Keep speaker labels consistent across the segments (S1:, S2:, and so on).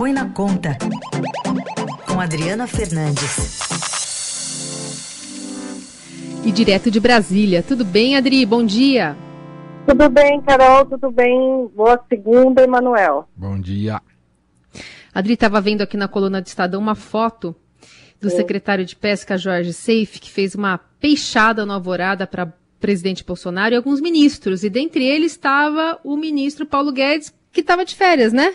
S1: Põe na Conta, com Adriana Fernandes.
S2: E direto de Brasília. Tudo bem, Adri? Bom dia.
S3: Tudo bem, Carol, tudo bem? Boa segunda, Emanuel.
S4: Bom dia.
S2: Adri estava vendo aqui na coluna do Estadão uma foto do Sim. secretário de Pesca, Jorge Seife, que fez uma peixada no Alvorada para presidente Bolsonaro e alguns ministros. E dentre eles estava o ministro Paulo Guedes, que estava de férias, né?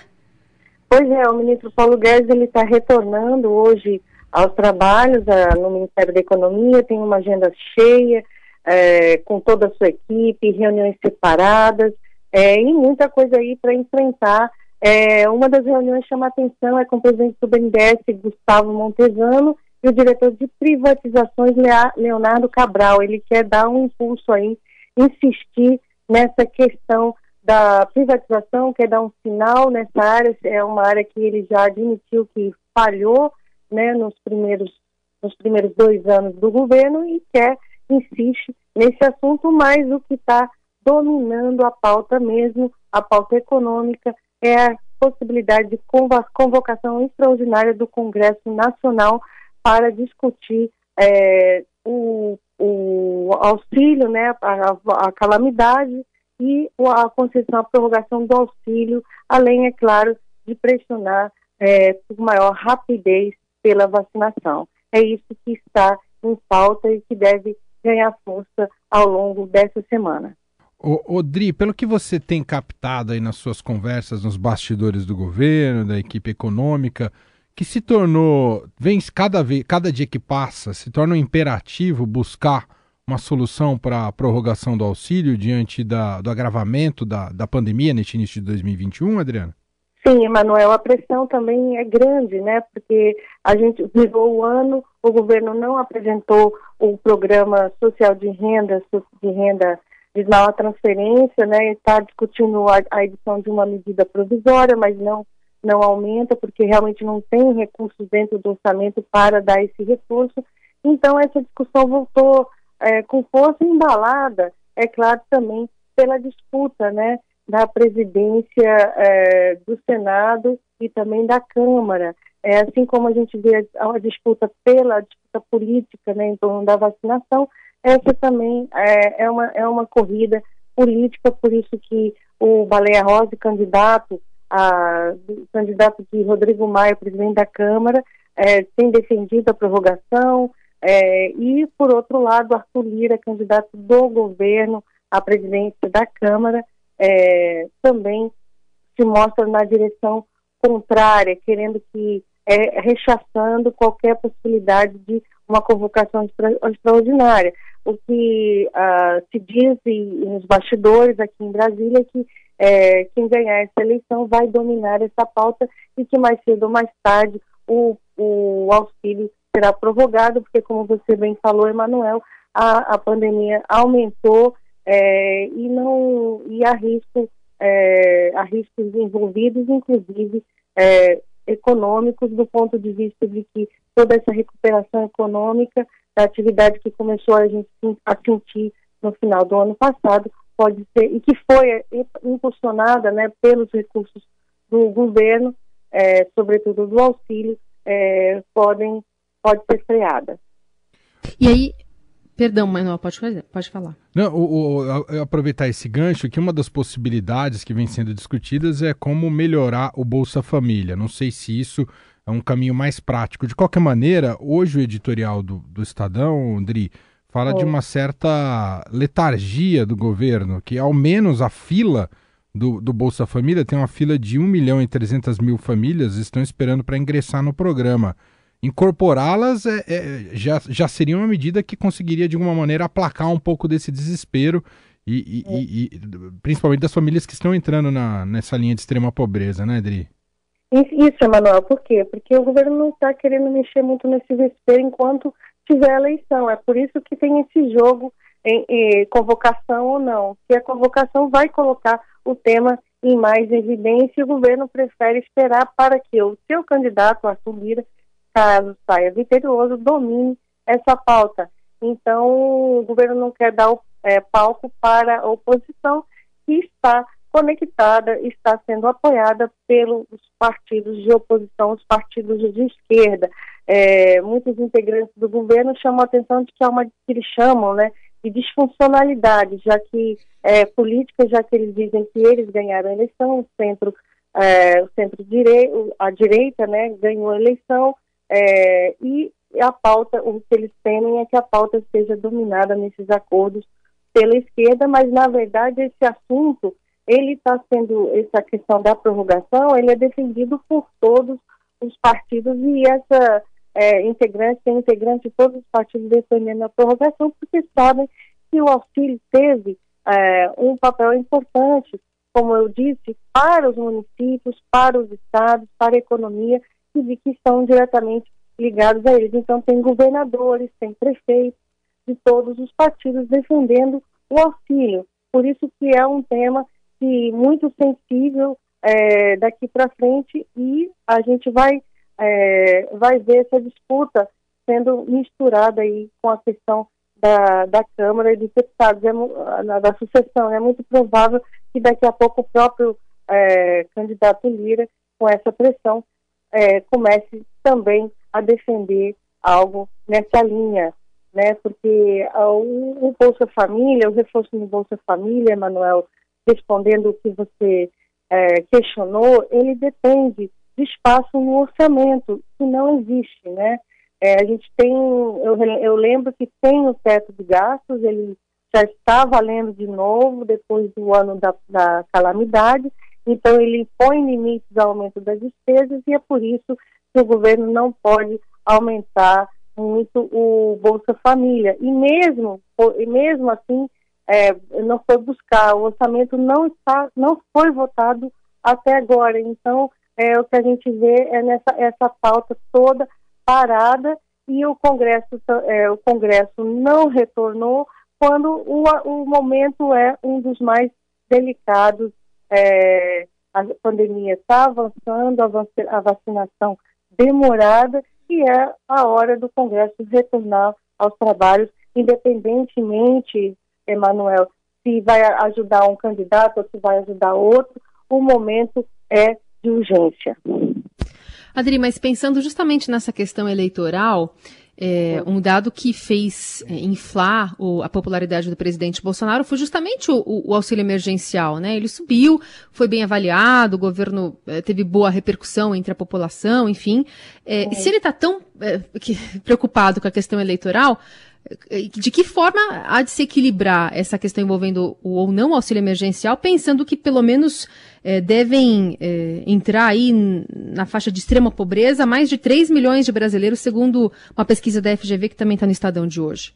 S3: Pois é, o ministro Paulo Guedes ele está retornando hoje aos trabalhos a, no Ministério da Economia, tem uma agenda cheia, é, com toda a sua equipe, reuniões separadas, é, e muita coisa aí para enfrentar. É, uma das reuniões chama atenção é com o presidente do BNDES, Gustavo Montezano, e o diretor de privatizações, Leonardo Cabral. Ele quer dar um impulso aí, insistir nessa questão da privatização, quer dar um sinal nessa área, é uma área que ele já admitiu que falhou né, nos, primeiros, nos primeiros dois anos do governo e quer insiste nesse assunto, mas o que está dominando a pauta mesmo, a pauta econômica, é a possibilidade de convocação extraordinária do Congresso Nacional para discutir é, o, o, auxílio, né, a, a, calamidade e a concessão, a prorrogação do auxílio, além, é claro, de pressionar é, por maior rapidez pela vacinação. É isso que está em pauta e que deve ganhar força ao longo dessa semana.
S4: Odri, pelo que você tem captado aí nas suas conversas nos bastidores do governo, da equipe econômica, que se tornou, vem cada vez, cada dia que passa, se torna um imperativo buscar uma solução para a prorrogação do auxílio diante da, do agravamento da, da pandemia neste início de 2021, Adriana?
S3: Sim, Emanuel, a pressão também é grande, né? Porque a gente virou o ano, o governo não apresentou o programa social de renda, de renda de nova transferência, né? Está discutindo a, a edição de uma medida provisória, mas não não aumenta porque realmente não tem recursos dentro do orçamento para dar esse recurso. Então essa discussão voltou é, com força embalada, é claro também pela disputa, né? da presidência é, do Senado e também da Câmara. É, assim como a gente vê a, a disputa pela disputa política né, em torno da vacinação, essa também é, é, uma, é uma corrida política, por isso que o Baleia Rosa, candidato, a, candidato de Rodrigo Maia, presidente da Câmara, é, tem defendido a prorrogação, é, e, por outro lado, Arthur Lira, candidato do governo à presidência da Câmara, é, também se mostra na direção contrária, querendo que, é, rechaçando qualquer possibilidade de uma convocação extra, extraordinária. O que uh, se diz nos bastidores aqui em Brasília é que é, quem ganhar essa eleição vai dominar essa pauta e que mais cedo ou mais tarde o, o auxílio será prorrogado, porque como você bem falou, Emanuel, a, a pandemia aumentou é, e não e há risco é, há riscos envolvidos, inclusive é, econômicos, do ponto de vista de que toda essa recuperação econômica da atividade que começou a gente a sentir no final do ano passado pode ser e que foi é, impulsionada, né, pelos recursos do governo, é, sobretudo do auxílio, é, podem pode ser freada.
S2: E aí Perdão, Manuel, pode, fazer, pode falar.
S4: Não, o, o, aproveitar esse gancho, que uma das possibilidades que vem sendo discutidas é como melhorar o Bolsa Família. Não sei se isso é um caminho mais prático. De qualquer maneira, hoje o editorial do, do Estadão, Andri, fala de uma certa letargia do governo, que ao menos a fila do, do Bolsa Família tem uma fila de 1 milhão e 300 mil famílias estão esperando para ingressar no programa incorporá-las é, é, já, já seria uma medida que conseguiria, de alguma maneira, aplacar um pouco desse desespero, e, e, é. e, e principalmente das famílias que estão entrando na, nessa linha de extrema pobreza, né, Adri?
S3: Isso, Emanuel, por quê? Porque o governo não está querendo mexer muito nesse desespero enquanto tiver eleição. É por isso que tem esse jogo em, em convocação ou não. Que a convocação vai colocar o tema em mais evidência e o governo prefere esperar para que o seu candidato, Arthur Lira, caso saia vitorioso, domine essa pauta. Então, o governo não quer dar o, é, palco para a oposição, que está conectada, está sendo apoiada pelos partidos de oposição, os partidos de esquerda. É, muitos integrantes do governo chamam a atenção de que há uma que eles chamam, né, de disfuncionalidade, já que é, política, já que eles dizem que eles ganharam a eleição, o centro, é, o centro direito, a direita, né, ganhou a eleição é, e a pauta, o que eles temem é que a pauta seja dominada nesses acordos pela esquerda, mas na verdade esse assunto ele está sendo, essa questão da prorrogação, ele é defendido por todos os partidos e essa é, integrante, tem integrante de todos os partidos defendendo a prorrogação, porque sabem que o auxílio teve é, um papel importante, como eu disse, para os municípios, para os estados, para a economia, e que estão diretamente ligados a eles. Então, tem governadores, tem prefeitos de todos os partidos defendendo o auxílio. Por isso que é um tema que muito sensível é, daqui para frente e a gente vai é, vai ver essa disputa sendo misturada aí com a questão da, da Câmara e dos deputados, é, da sucessão. É muito provável que daqui a pouco o próprio é, candidato Lira, com essa pressão, é, comece também a defender algo nessa linha, né? Porque o, o Bolsa Família, o reforço no Bolsa Família, Manuel, respondendo o que você é, questionou, ele depende de espaço no orçamento, que não existe, né? É, a gente tem, eu, eu lembro que tem o teto de gastos, ele já está valendo de novo depois do ano da, da calamidade, então ele põe limites ao aumento das despesas e é por isso que o governo não pode aumentar muito o Bolsa Família. E mesmo, e mesmo assim, é, não foi buscar, o orçamento não está, não foi votado até agora. Então, é, o que a gente vê é nessa essa pauta toda parada e o Congresso, é, o Congresso não retornou quando o, o momento é um dos mais delicados. É, a pandemia está avançando, a vacinação demorada e é a hora do Congresso retornar aos trabalhos, independentemente, Emanuel, se vai ajudar um candidato ou se vai ajudar outro, o momento é de urgência.
S2: Adri, mas pensando justamente nessa questão eleitoral, é, um dado que fez é, inflar o, a popularidade do presidente Bolsonaro foi justamente o, o, o, auxílio emergencial, né? Ele subiu, foi bem avaliado, o governo é, teve boa repercussão entre a população, enfim. É, se ele está tão é, que, preocupado com a questão eleitoral, de que forma há de se equilibrar essa questão envolvendo o ou não auxílio emergencial, pensando que pelo menos é, devem é, entrar aí na faixa de extrema pobreza mais de 3 milhões de brasileiros, segundo uma pesquisa da FGV que também está no Estadão de hoje?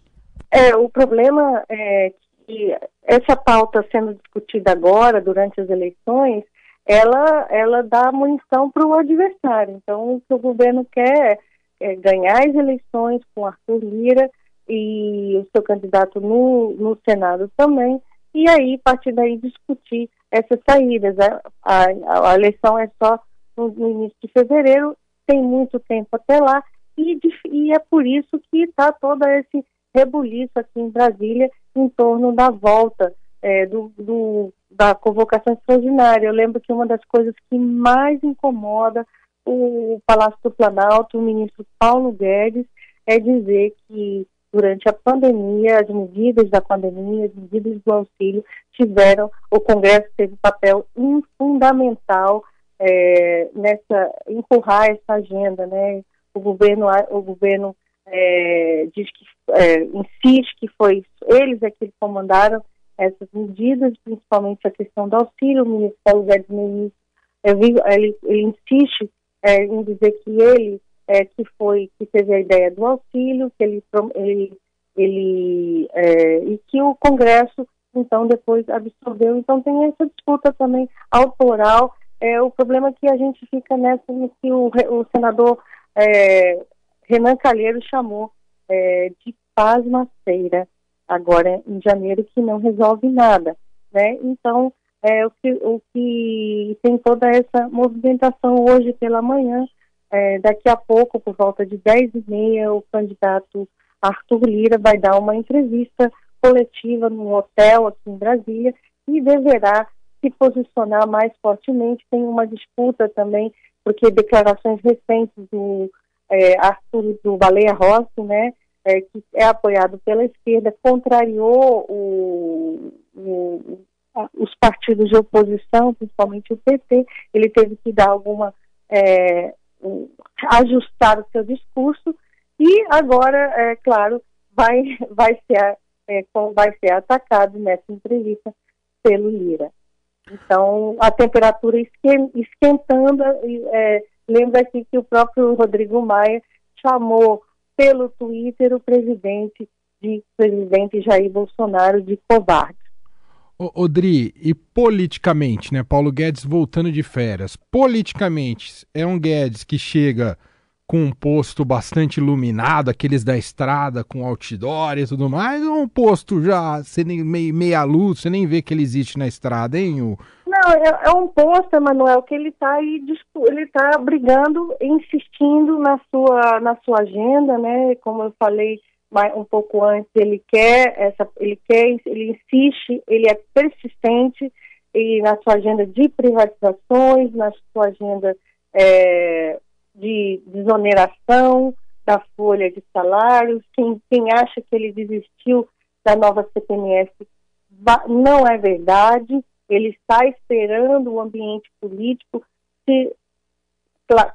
S3: É, o problema é que essa pauta sendo discutida agora, durante as eleições, ela, ela dá munição para o adversário. Então, que o governo quer é ganhar as eleições com Arthur Lira e o seu candidato no, no Senado também, e aí, a partir daí, discutir essas saídas. A, a, a eleição é só no, no, início de fevereiro, tem muito tempo até lá, e, e é por isso que está todo esse rebuliço aqui em Brasília em torno da volta é, do, do, da convocação extraordinária. Eu lembro que uma das coisas que mais incomoda o Palácio do Planalto, o ministro Paulo Guedes, é dizer que durante a pandemia, as medidas da pandemia, as medidas do auxílio tiveram, o Congresso teve papel fundamental é, nessa empurrar essa agenda, né? O governo, o governo é, diz que é, insiste que foi eles é que comandaram essas medidas, principalmente a questão do auxílio. O ministro Paulo Guedes no ele, ele insiste é, em dizer que ele é, que foi que teve a ideia do auxílio, que ele, ele, ele é, e que o Congresso então depois absorveu. Então tem essa disputa também autoral. É, o problema é que a gente fica nessa que o, o senador é, Renan Calheiro chamou é, de pasmaceira agora em janeiro que não resolve nada, né? Então é, o que, o que tem toda essa movimentação hoje pela manhã é, daqui a pouco, por volta de 10 e meia, o candidato Arthur Lira vai dar uma entrevista coletiva num hotel aqui em Brasília e deverá se posicionar mais fortemente. Tem uma disputa também, porque declarações recentes do é, Arthur do Baleia Rossi, né, é, que é apoiado pela esquerda, contrariou o, o, os partidos de oposição, principalmente o PT. Ele teve que dar alguma é, ajustar o seu discurso e agora, é claro, vai vai ser é, vai ser atacado nessa entrevista pelo Lira. Então, a temperatura esquentando, é, lembra aqui que o próprio Rodrigo Maia chamou pelo Twitter o presidente de presidente Jair Bolsonaro de covarde.
S4: Odri, e politicamente, né? Paulo Guedes voltando de férias. Politicamente, é um Guedes que chega com um posto bastante iluminado, aqueles da estrada com outdoor e tudo mais, ou um posto já meio, meia luz, você nem vê que ele existe na estrada, hein? O...
S3: Não, é, é um posto, Emanuel, que ele está aí, ele está brigando, insistindo na sua, na sua agenda, né? Como eu falei um pouco antes, ele quer essa, ele quer, ele insiste, ele é persistente e na sua agenda de privatizações, na sua agenda é, de desoneração da folha de salários. Quem, quem acha que ele desistiu da nova CPMF não é verdade. Ele está esperando o ambiente político se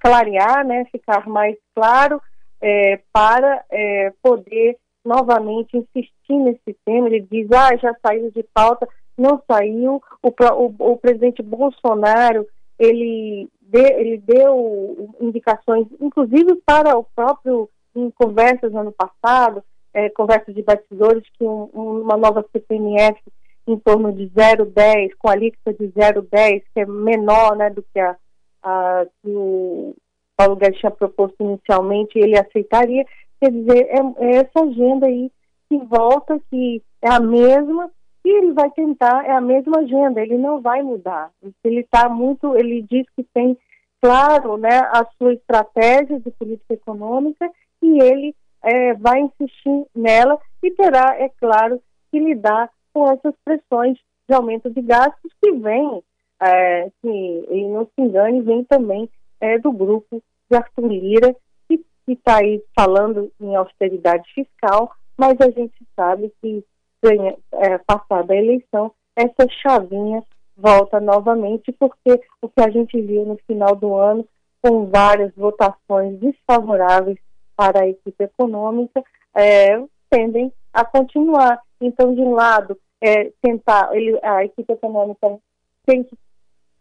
S3: clarear, né, ficar mais claro é, para é, poder novamente insistir nesse tema. Ele diz, ah, já saiu de pauta, não saiu. O, o, o presidente Bolsonaro, ele, de, ele deu indicações, inclusive para o próprio, em conversas no ano passado, é, conversas de bastidores, que um, uma nova CPMF em torno de 0,10, com a alíquota de 0,10, que é menor né, do que a, a que Paulo Guedes tinha proposto inicialmente, ele aceitaria. Quer dizer, é, é essa agenda aí que volta, que é a mesma, e ele vai tentar, é a mesma agenda, ele não vai mudar. Ele está muito, ele diz que tem claro né, a sua estratégia de política econômica e ele é, vai insistir nela e terá, é claro, que lidar com essas pressões de aumento de gastos que vem, é, que, e não se engane, vem também é, do grupo de Arthur Lira, que está aí falando em austeridade fiscal, mas a gente sabe que, ganha, é, passada a eleição, essa chavinha volta novamente, porque o que a gente viu no final do ano, com várias votações desfavoráveis para a equipe econômica, é, tendem a continuar. Então, de um lado, é, tentar, ele, a equipe econômica tem que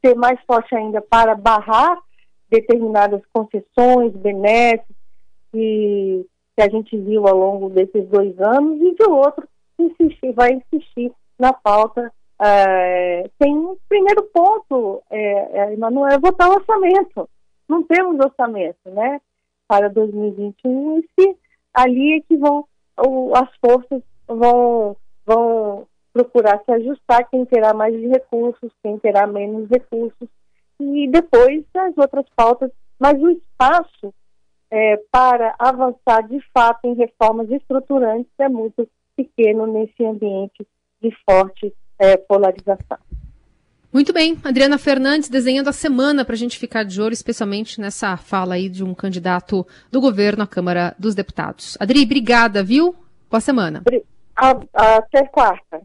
S3: ser mais forte ainda para barrar determinadas concessões, benesses que, que a gente viu ao longo desses dois anos, e de outro, insistir, vai insistir na pauta. É, tem um primeiro ponto, é, Emanuel, é votar o orçamento. Não temos orçamento, né? Para 2021, e ali é que vão, as forças vão, vão procurar se ajustar, quem terá mais recursos, quem terá menos recursos, e depois as outras pautas, mas o espaço é, para avançar de fato em reformas estruturantes é muito pequeno nesse ambiente de forte é, polarização.
S2: Muito bem, Adriana Fernandes desenhando a semana para a gente ficar de olho, especialmente nessa fala aí de um candidato do governo à Câmara dos Deputados. Adri, obrigada, viu? Boa semana.
S3: Até quarta.